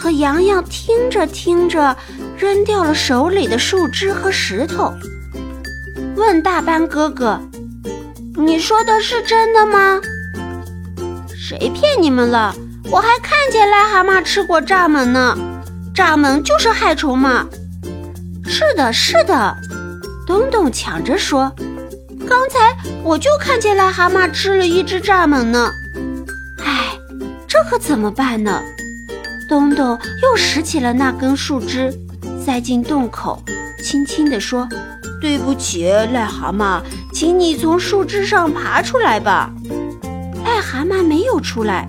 和洋洋听着听着，扔掉了手里的树枝和石头，问大班哥哥：“你说的是真的吗？”“谁骗你们了？我还看见癞蛤蟆吃过蚱蜢呢，蚱蜢就是害虫嘛。”“是的，是的。”东东抢着说：“刚才我就看见癞蛤蟆吃了一只蚱蜢呢。”哎，这可怎么办呢？东东又拾起了那根树枝，塞进洞口，轻轻地说：“对不起，癞蛤蟆，请你从树枝上爬出来吧。”癞蛤蟆没有出来。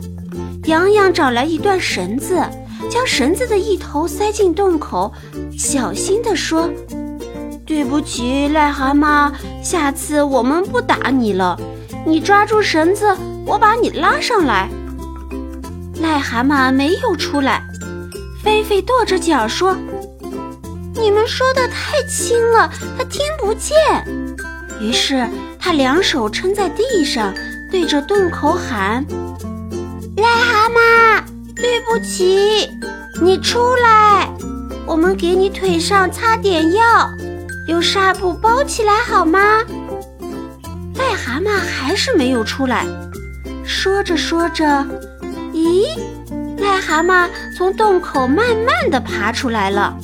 洋洋找来一段绳子，将绳子的一头塞进洞口，小心地说：“对不起，癞蛤蟆，下次我们不打你了。你抓住绳子，我把你拉上来。”癞蛤蟆没有出来，菲菲跺着脚说：“你们说的太轻了，他听不见。”于是他两手撑在地上，对着洞口喊：“癞蛤蟆，对不起，你出来，我们给你腿上擦点药，用纱布包起来好吗？”癞蛤蟆还是没有出来，说着说着。咦，癞蛤蟆从洞口慢慢地爬出来了，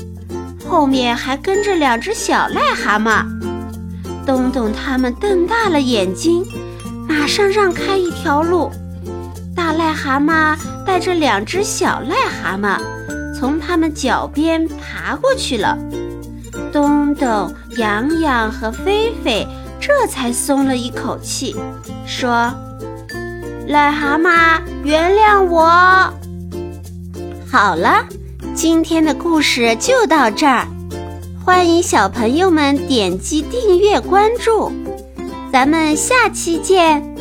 后面还跟着两只小癞蛤蟆。东东他们瞪大了眼睛，马上让开一条路。大癞蛤蟆带着两只小癞蛤蟆，从他们脚边爬过去了。东东、洋洋和菲菲这才松了一口气，说。癞蛤蟆，原谅我。好了，今天的故事就到这儿，欢迎小朋友们点击订阅关注，咱们下期见。